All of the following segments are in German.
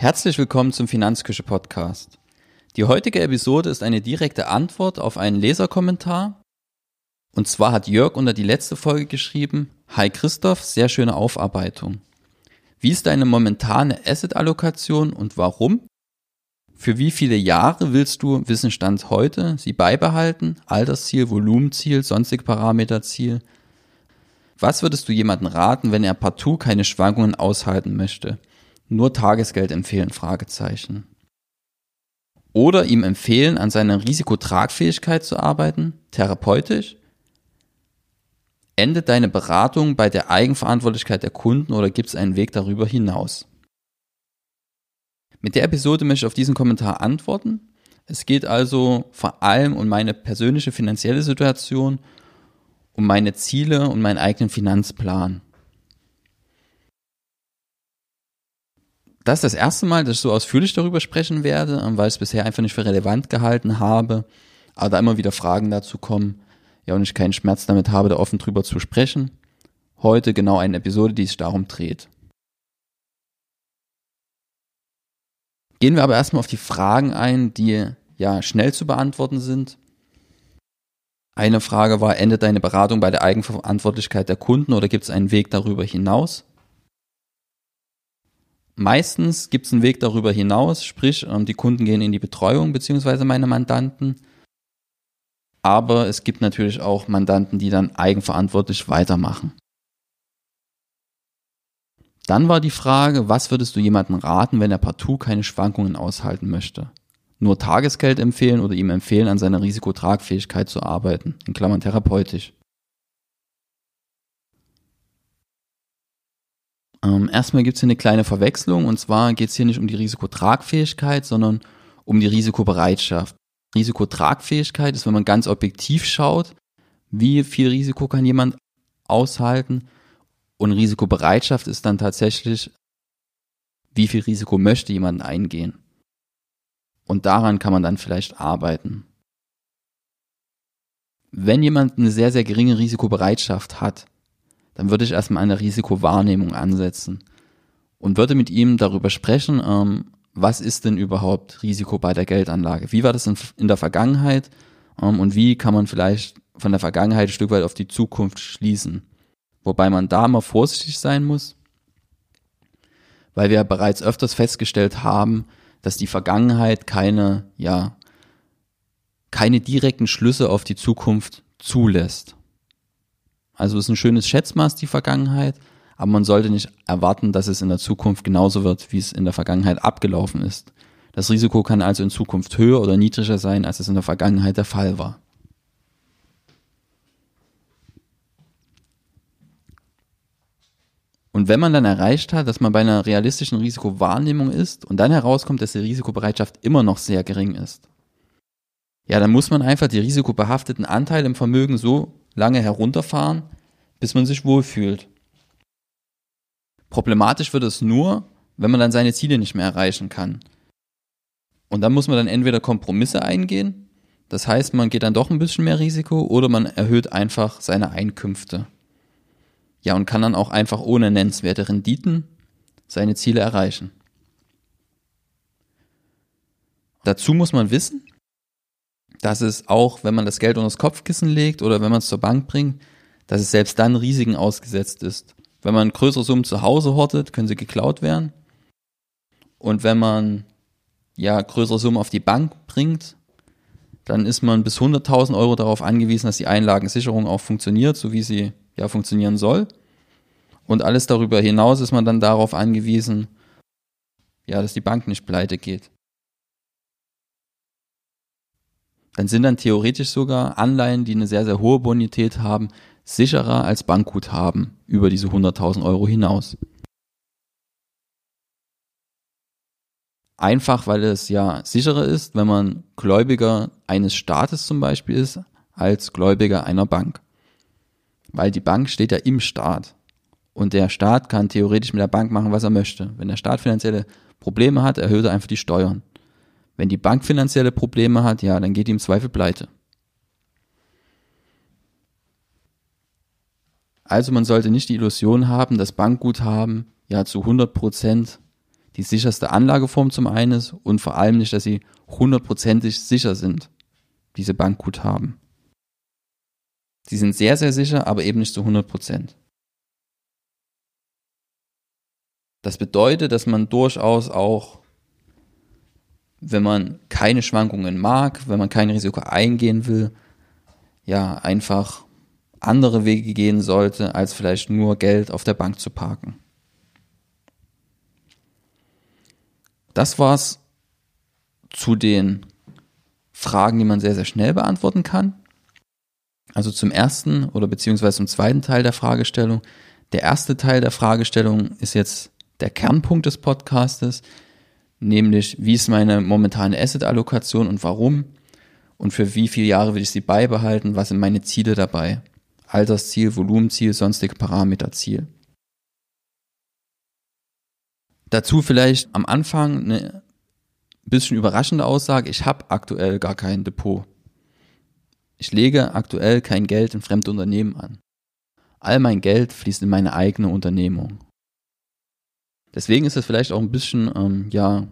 Herzlich willkommen zum Finanzküche Podcast. Die heutige Episode ist eine direkte Antwort auf einen Leserkommentar. Und zwar hat Jörg unter die letzte Folge geschrieben, Hi Christoph, sehr schöne Aufarbeitung. Wie ist deine momentane Asset-Allokation und warum? Für wie viele Jahre willst du Wissenstand heute sie beibehalten? Altersziel, Volumenziel, sonstige Parameterziel? Was würdest du jemanden raten, wenn er partout keine Schwankungen aushalten möchte? Nur Tagesgeld empfehlen? Fragezeichen. Oder ihm empfehlen, an seiner Risikotragfähigkeit zu arbeiten, therapeutisch? Endet deine Beratung bei der Eigenverantwortlichkeit der Kunden oder gibt es einen Weg darüber hinaus? Mit der Episode möchte ich auf diesen Kommentar antworten. Es geht also vor allem um meine persönliche finanzielle Situation, um meine Ziele und meinen eigenen Finanzplan. Das ist das erste Mal, dass ich so ausführlich darüber sprechen werde, ähm, weil ich es bisher einfach nicht für relevant gehalten habe, aber da immer wieder Fragen dazu kommen, ja, und ich keinen Schmerz damit habe, da offen drüber zu sprechen. Heute genau eine Episode, die sich darum dreht. Gehen wir aber erstmal auf die Fragen ein, die ja schnell zu beantworten sind. Eine Frage war, endet deine Beratung bei der Eigenverantwortlichkeit der Kunden oder gibt es einen Weg darüber hinaus? Meistens gibt es einen Weg darüber hinaus, sprich, ähm, die Kunden gehen in die Betreuung beziehungsweise meine Mandanten. Aber es gibt natürlich auch Mandanten, die dann eigenverantwortlich weitermachen. Dann war die Frage, was würdest du jemandem raten, wenn er partout keine Schwankungen aushalten möchte? Nur Tagesgeld empfehlen oder ihm empfehlen, an seiner Risikotragfähigkeit zu arbeiten, in Klammern therapeutisch. Ähm, erstmal gibt es hier eine kleine Verwechslung und zwar geht es hier nicht um die Risikotragfähigkeit, sondern um die Risikobereitschaft. Risikotragfähigkeit ist, wenn man ganz objektiv schaut, wie viel Risiko kann jemand aushalten und Risikobereitschaft ist dann tatsächlich, wie viel Risiko möchte jemand eingehen. Und daran kann man dann vielleicht arbeiten. Wenn jemand eine sehr, sehr geringe Risikobereitschaft hat, dann würde ich erstmal eine Risikowahrnehmung ansetzen und würde mit ihm darüber sprechen, ähm, was ist denn überhaupt Risiko bei der Geldanlage? Wie war das in, in der Vergangenheit ähm, und wie kann man vielleicht von der Vergangenheit ein Stück weit auf die Zukunft schließen? Wobei man da mal vorsichtig sein muss, weil wir bereits öfters festgestellt haben, dass die Vergangenheit keine, ja, keine direkten Schlüsse auf die Zukunft zulässt. Also ist ein schönes Schätzmaß die Vergangenheit, aber man sollte nicht erwarten, dass es in der Zukunft genauso wird, wie es in der Vergangenheit abgelaufen ist. Das Risiko kann also in Zukunft höher oder niedriger sein, als es in der Vergangenheit der Fall war. Und wenn man dann erreicht hat, dass man bei einer realistischen Risikowahrnehmung ist und dann herauskommt, dass die Risikobereitschaft immer noch sehr gering ist, ja, dann muss man einfach die risikobehafteten Anteile im Vermögen so lange herunterfahren, bis man sich wohlfühlt. Problematisch wird es nur, wenn man dann seine Ziele nicht mehr erreichen kann. Und dann muss man dann entweder Kompromisse eingehen, das heißt, man geht dann doch ein bisschen mehr Risiko oder man erhöht einfach seine Einkünfte. Ja, und kann dann auch einfach ohne nennenswerte Renditen seine Ziele erreichen. Dazu muss man wissen, dass es auch, wenn man das Geld unter das Kopfkissen legt oder wenn man es zur Bank bringt, dass es selbst dann Risiken ausgesetzt ist. Wenn man größere Summen zu Hause hortet, können sie geklaut werden. Und wenn man ja größere Summen auf die Bank bringt, dann ist man bis 100.000 Euro darauf angewiesen, dass die Einlagensicherung auch funktioniert, so wie sie ja funktionieren soll. Und alles darüber hinaus ist man dann darauf angewiesen, ja, dass die Bank nicht pleite geht dann sind dann theoretisch sogar Anleihen, die eine sehr, sehr hohe Bonität haben, sicherer als Bankguthaben über diese 100.000 Euro hinaus. Einfach, weil es ja sicherer ist, wenn man Gläubiger eines Staates zum Beispiel ist, als Gläubiger einer Bank. Weil die Bank steht ja im Staat. Und der Staat kann theoretisch mit der Bank machen, was er möchte. Wenn der Staat finanzielle Probleme hat, erhöht er einfach die Steuern. Wenn die Bank finanzielle Probleme hat, ja, dann geht die im Zweifel pleite. Also man sollte nicht die Illusion haben, dass Bankguthaben ja zu 100 Prozent die sicherste Anlageform zum einen ist und vor allem nicht, dass sie hundertprozentig sicher sind, diese Bankguthaben. Sie sind sehr, sehr sicher, aber eben nicht zu 100 Prozent. Das bedeutet, dass man durchaus auch, wenn man keine Schwankungen mag, wenn man kein Risiko eingehen will, ja, einfach andere Wege gehen sollte, als vielleicht nur Geld auf der Bank zu parken. Das war's zu den Fragen, die man sehr, sehr schnell beantworten kann. Also zum ersten oder beziehungsweise zum zweiten Teil der Fragestellung. Der erste Teil der Fragestellung ist jetzt der Kernpunkt des Podcastes, nämlich wie ist meine momentane Asset-Allokation und warum und für wie viele Jahre will ich sie beibehalten, was sind meine Ziele dabei. Altersziel, Volumenziel, sonstige Parameterziel. Dazu vielleicht am Anfang eine bisschen überraschende Aussage, ich habe aktuell gar kein Depot. Ich lege aktuell kein Geld in fremde Unternehmen an. All mein Geld fließt in meine eigene Unternehmung. Deswegen ist es vielleicht auch ein bisschen, ähm, ja,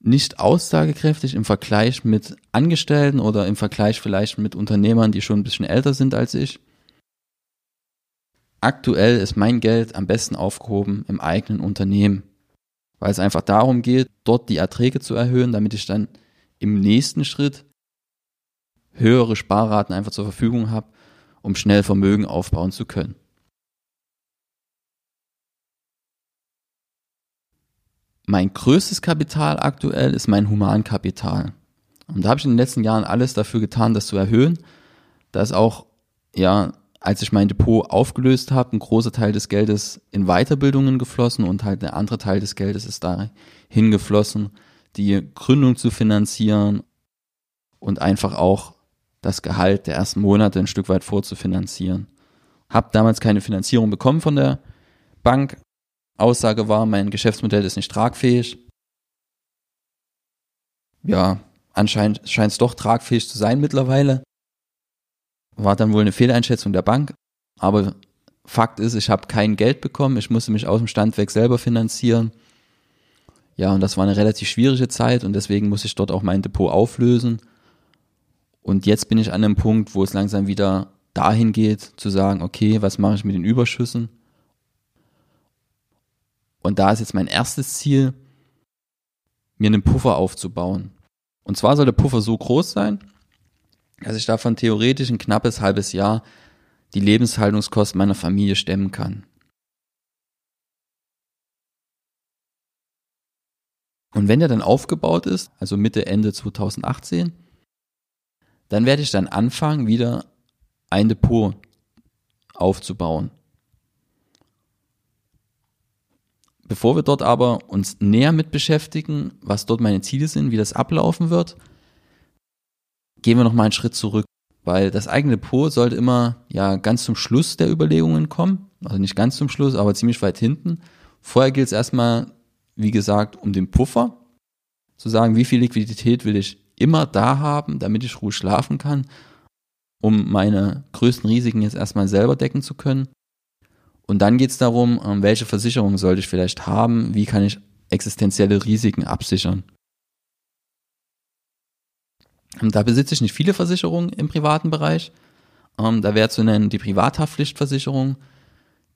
nicht aussagekräftig im Vergleich mit Angestellten oder im Vergleich vielleicht mit Unternehmern, die schon ein bisschen älter sind als ich. Aktuell ist mein Geld am besten aufgehoben im eigenen Unternehmen, weil es einfach darum geht, dort die Erträge zu erhöhen, damit ich dann im nächsten Schritt höhere Sparraten einfach zur Verfügung habe, um schnell Vermögen aufbauen zu können. Mein größtes Kapital aktuell ist mein Humankapital. Und da habe ich in den letzten Jahren alles dafür getan, das zu erhöhen. Da ist auch, ja, als ich mein Depot aufgelöst habe, ein großer Teil des Geldes in Weiterbildungen geflossen und halt der andere Teil des Geldes ist da hingeflossen, die Gründung zu finanzieren und einfach auch das Gehalt der ersten Monate ein Stück weit vorzufinanzieren. Hab damals keine Finanzierung bekommen von der Bank, Aussage war, mein Geschäftsmodell ist nicht tragfähig. Ja, anscheinend scheint es doch tragfähig zu sein mittlerweile. War dann wohl eine Fehleinschätzung der Bank. Aber Fakt ist, ich habe kein Geld bekommen. Ich musste mich aus dem Stand weg selber finanzieren. Ja, und das war eine relativ schwierige Zeit und deswegen muss ich dort auch mein Depot auflösen. Und jetzt bin ich an einem Punkt, wo es langsam wieder dahin geht, zu sagen, okay, was mache ich mit den Überschüssen? Und da ist jetzt mein erstes Ziel, mir einen Puffer aufzubauen. Und zwar soll der Puffer so groß sein, dass ich davon theoretisch ein knappes halbes Jahr die Lebenshaltungskosten meiner Familie stemmen kann. Und wenn der dann aufgebaut ist, also Mitte, Ende 2018, dann werde ich dann anfangen, wieder ein Depot aufzubauen. Bevor wir dort aber uns näher mit beschäftigen, was dort meine Ziele sind, wie das ablaufen wird, gehen wir noch mal einen Schritt zurück, weil das eigene Depot sollte immer ja ganz zum Schluss der Überlegungen kommen, also nicht ganz zum Schluss, aber ziemlich weit hinten. Vorher gilt es erstmal, wie gesagt, um den Puffer, zu sagen, wie viel Liquidität will ich immer da haben, damit ich ruhig schlafen kann, um meine größten Risiken jetzt erstmal selber decken zu können. Und dann geht es darum, ähm, welche Versicherungen sollte ich vielleicht haben, wie kann ich existenzielle Risiken absichern. Und da besitze ich nicht viele Versicherungen im privaten Bereich. Ähm, da wäre zu nennen die Privathaftpflichtversicherung.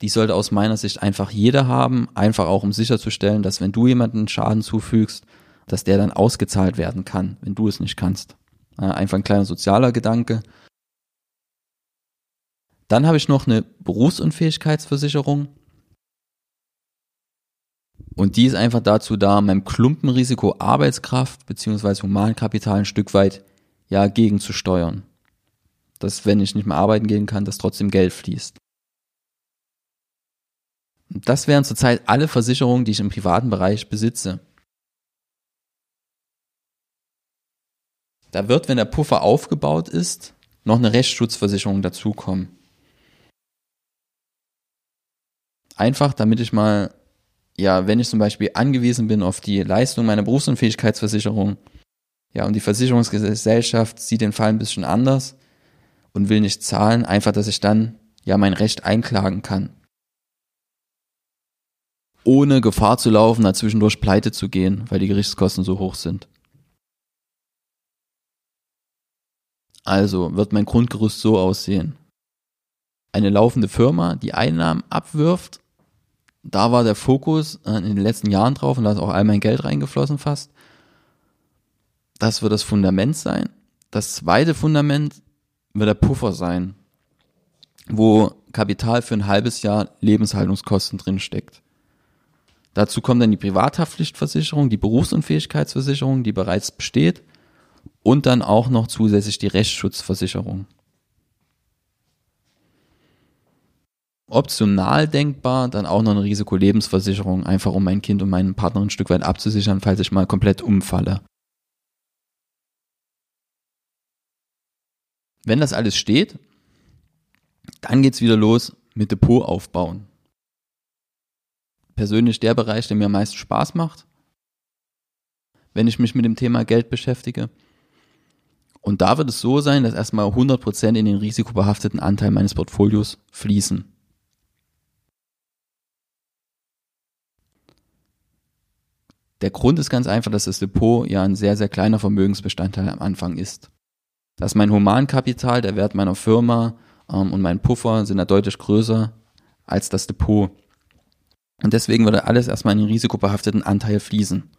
Die sollte aus meiner Sicht einfach jeder haben, einfach auch um sicherzustellen, dass wenn du jemanden Schaden zufügst, dass der dann ausgezahlt werden kann, wenn du es nicht kannst. Einfach ein kleiner sozialer Gedanke. Dann habe ich noch eine Berufsunfähigkeitsversicherung. Und die ist einfach dazu da, meinem Klumpenrisiko Arbeitskraft bzw. Humankapital ein Stück weit ja gegenzusteuern. Dass, wenn ich nicht mehr arbeiten gehen kann, dass trotzdem Geld fließt. Das wären zurzeit alle Versicherungen, die ich im privaten Bereich besitze. Da wird, wenn der Puffer aufgebaut ist, noch eine Rechtsschutzversicherung dazukommen. Einfach, damit ich mal, ja, wenn ich zum Beispiel angewiesen bin auf die Leistung meiner Berufsunfähigkeitsversicherung, ja, und die Versicherungsgesellschaft sieht den Fall ein bisschen anders und will nicht zahlen, einfach, dass ich dann ja mein Recht einklagen kann. ohne Gefahr zu laufen, dazwischendurch pleite zu gehen, weil die Gerichtskosten so hoch sind. Also wird mein Grundgerüst so aussehen. Eine laufende Firma, die Einnahmen abwirft, da war der Fokus äh, in den letzten Jahren drauf und da ist auch all mein Geld reingeflossen fast. Das wird das Fundament sein. Das zweite Fundament wird der Puffer sein, wo Kapital für ein halbes Jahr Lebenshaltungskosten drin steckt. Dazu kommt dann die Privathaftpflichtversicherung, die Berufsunfähigkeitsversicherung, die bereits besteht und dann auch noch zusätzlich die Rechtsschutzversicherung. Optional denkbar dann auch noch eine Risikolebensversicherung, einfach um mein Kind und meinen Partner ein Stück weit abzusichern, falls ich mal komplett umfalle. Wenn das alles steht, dann geht's wieder los mit Depot aufbauen. Persönlich der Bereich, der mir am meisten Spaß macht, wenn ich mich mit dem Thema Geld beschäftige. Und da wird es so sein, dass erstmal 100% in den risikobehafteten Anteil meines Portfolios fließen. Der Grund ist ganz einfach, dass das Depot ja ein sehr, sehr kleiner Vermögensbestandteil am Anfang ist. Das ist mein Humankapital, der Wert meiner Firma ähm, und mein Puffer sind da deutlich größer als das Depot. Und deswegen würde alles erstmal in den risikobehafteten Anteil fließen.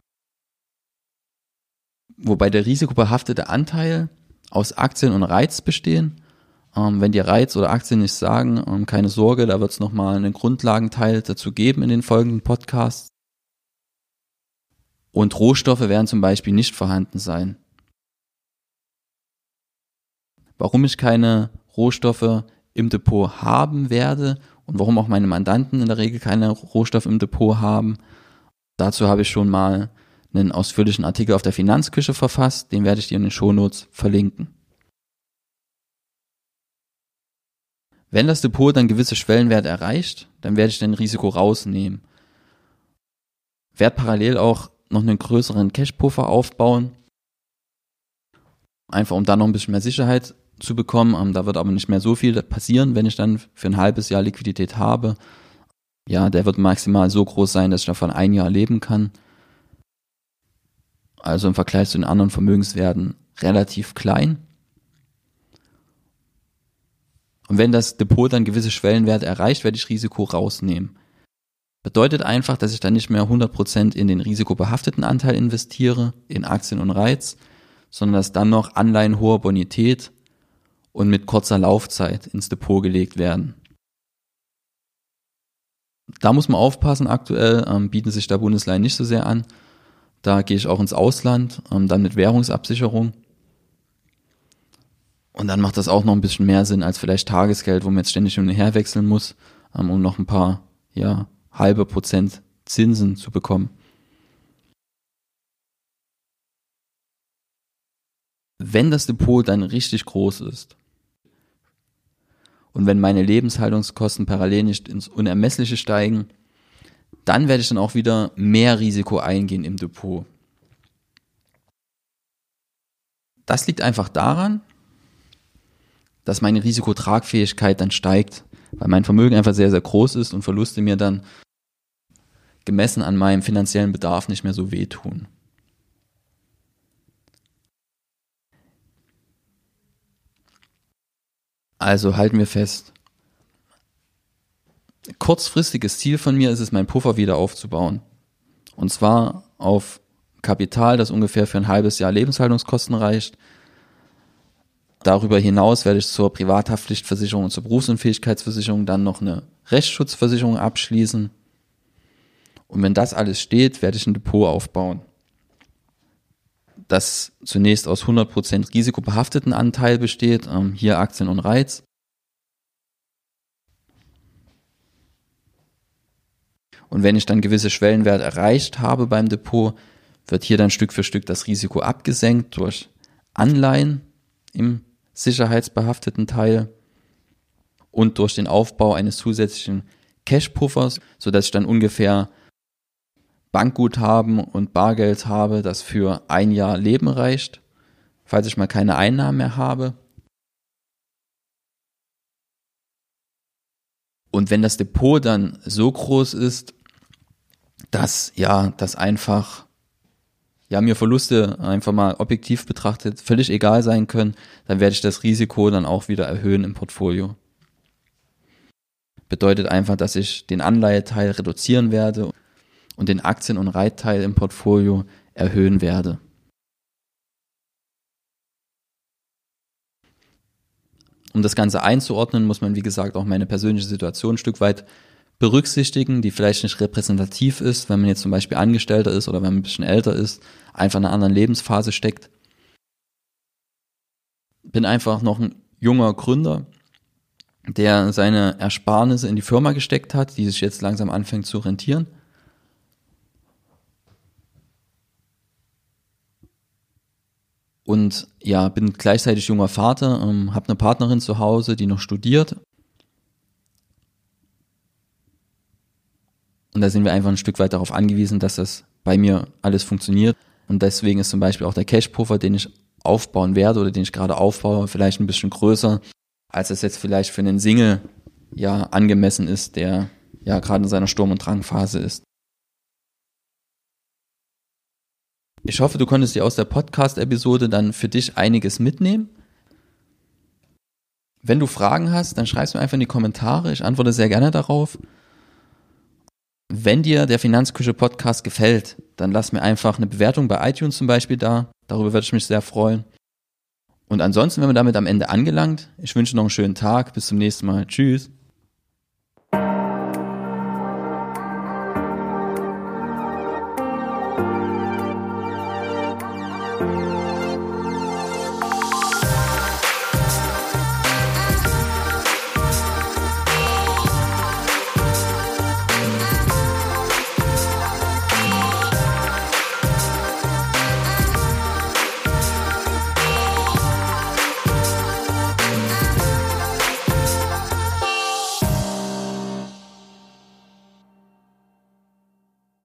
Wobei der risikobehaftete Anteil aus Aktien und Reiz bestehen. Ähm, wenn die Reiz oder Aktien nicht sagen, ähm, keine Sorge, da wird es nochmal einen Grundlagenteil dazu geben in den folgenden Podcasts. Und Rohstoffe werden zum Beispiel nicht vorhanden sein. Warum ich keine Rohstoffe im Depot haben werde und warum auch meine Mandanten in der Regel keine Rohstoffe im Depot haben, dazu habe ich schon mal einen ausführlichen Artikel auf der Finanzküche verfasst, den werde ich dir in den Shownotes verlinken. Wenn das Depot dann gewisse Schwellenwerte erreicht, dann werde ich den Risiko rausnehmen. Werde parallel auch noch einen größeren Cash-Puffer aufbauen. Einfach um da noch ein bisschen mehr Sicherheit zu bekommen. Ähm, da wird aber nicht mehr so viel passieren, wenn ich dann für ein halbes Jahr Liquidität habe. Ja, der wird maximal so groß sein, dass ich davon ein Jahr leben kann. Also im Vergleich zu den anderen Vermögenswerten relativ klein. Und wenn das Depot dann gewisse Schwellenwerte erreicht, werde ich Risiko rausnehmen. Bedeutet einfach, dass ich dann nicht mehr 100% in den risikobehafteten Anteil investiere, in Aktien und Reiz, sondern dass dann noch Anleihen hoher Bonität und mit kurzer Laufzeit ins Depot gelegt werden. Da muss man aufpassen, aktuell ähm, bieten sich da Bundesleihen nicht so sehr an. Da gehe ich auch ins Ausland, ähm, dann mit Währungsabsicherung. Und dann macht das auch noch ein bisschen mehr Sinn als vielleicht Tagesgeld, wo man jetzt ständig hin und her wechseln muss, ähm, um noch ein paar ja, halbe Prozent Zinsen zu bekommen. Wenn das Depot dann richtig groß ist und wenn meine Lebenshaltungskosten parallel nicht ins Unermessliche steigen, dann werde ich dann auch wieder mehr Risiko eingehen im Depot. Das liegt einfach daran, dass meine Risikotragfähigkeit dann steigt, weil mein Vermögen einfach sehr, sehr groß ist und Verluste mir dann gemessen an meinem finanziellen Bedarf nicht mehr so wehtun. Also halten wir fest. Kurzfristiges Ziel von mir ist es, meinen Puffer wieder aufzubauen. Und zwar auf Kapital, das ungefähr für ein halbes Jahr Lebenshaltungskosten reicht. Darüber hinaus werde ich zur Privathaftpflichtversicherung und zur Berufsunfähigkeitsversicherung dann noch eine Rechtsschutzversicherung abschließen. Und wenn das alles steht, werde ich ein Depot aufbauen, das zunächst aus 100% risikobehafteten Anteil besteht, ähm, hier Aktien und Reiz. Und wenn ich dann gewisse Schwellenwerte erreicht habe beim Depot, wird hier dann Stück für Stück das Risiko abgesenkt durch Anleihen im sicherheitsbehafteten Teil und durch den Aufbau eines zusätzlichen Cash-Puffers, sodass ich dann ungefähr Bankguthaben und Bargeld habe, das für ein Jahr Leben reicht, falls ich mal keine Einnahmen mehr habe. Und wenn das Depot dann so groß ist, dass ja, dass einfach ja mir Verluste einfach mal objektiv betrachtet völlig egal sein können, dann werde ich das Risiko dann auch wieder erhöhen im Portfolio. Bedeutet einfach, dass ich den Anleiheteil reduzieren werde und den Aktien- und Reitteil im Portfolio erhöhen werde. Um das Ganze einzuordnen, muss man, wie gesagt, auch meine persönliche Situation ein Stück weit berücksichtigen, die vielleicht nicht repräsentativ ist, wenn man jetzt zum Beispiel Angestellter ist oder wenn man ein bisschen älter ist, einfach in einer anderen Lebensphase steckt. Bin einfach noch ein junger Gründer, der seine Ersparnisse in die Firma gesteckt hat, die sich jetzt langsam anfängt zu rentieren. Und ja, bin gleichzeitig junger Vater, ähm, habe eine Partnerin zu Hause, die noch studiert. Und da sind wir einfach ein Stück weit darauf angewiesen, dass das bei mir alles funktioniert. Und deswegen ist zum Beispiel auch der Cash-Puffer, den ich aufbauen werde oder den ich gerade aufbaue, vielleicht ein bisschen größer, als es jetzt vielleicht für einen Single ja angemessen ist, der ja gerade in seiner Sturm- und Drangphase ist. Ich hoffe, du konntest dir aus der Podcast-Episode dann für dich einiges mitnehmen. Wenn du Fragen hast, dann schreibst du einfach in die Kommentare. Ich antworte sehr gerne darauf. Wenn dir der Finanzküche Podcast gefällt, dann lass mir einfach eine Bewertung bei iTunes zum Beispiel da. Darüber würde ich mich sehr freuen. Und ansonsten, wenn wir damit am Ende angelangt, ich wünsche noch einen schönen Tag. Bis zum nächsten Mal. Tschüss.